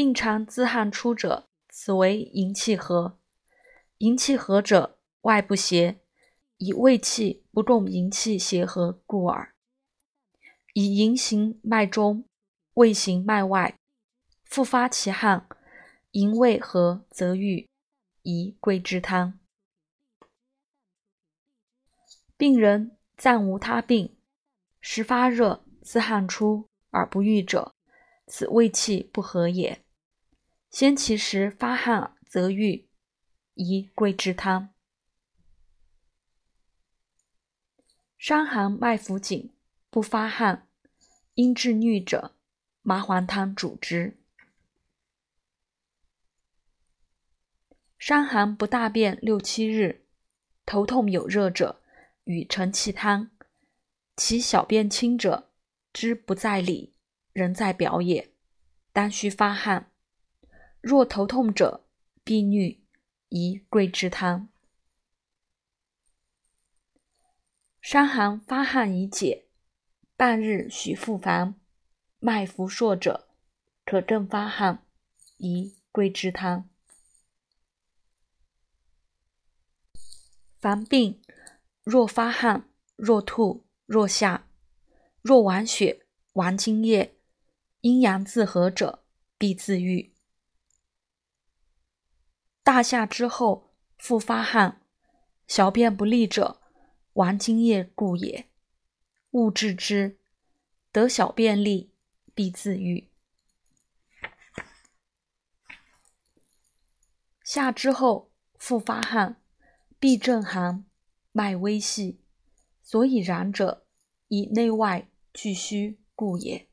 病常自汗出者，此为营气合。营气合者，外不邪，以胃气不动营气协合故耳。以营行脉中，胃行脉外，复发其汗，营胃合则愈，宜桂枝汤。病人暂无他病，时发热，自汗出而不愈者，此胃气不和也。先其时发汗则愈，宜桂枝汤。伤寒脉浮紧，不发汗，因治衄者，麻黄汤主之。伤寒不大便六七日，头痛有热者。与承气汤，其小便清者，知不在里，人在表也。当须发汗。若头痛者，必衄，宜桂枝汤。伤寒发汗已解，半日许复烦，脉浮数者，可更发汗，宜桂枝汤。凡病。若发汗，若吐，若下，若亡血、亡津液，阴阳自合者，必自愈。大夏之后复发汗，小便不利者，亡津液故也。勿治之，得小便利，必自愈。夏之后复发汗，必正寒。脉微细，所以然者，以内外俱虚故也。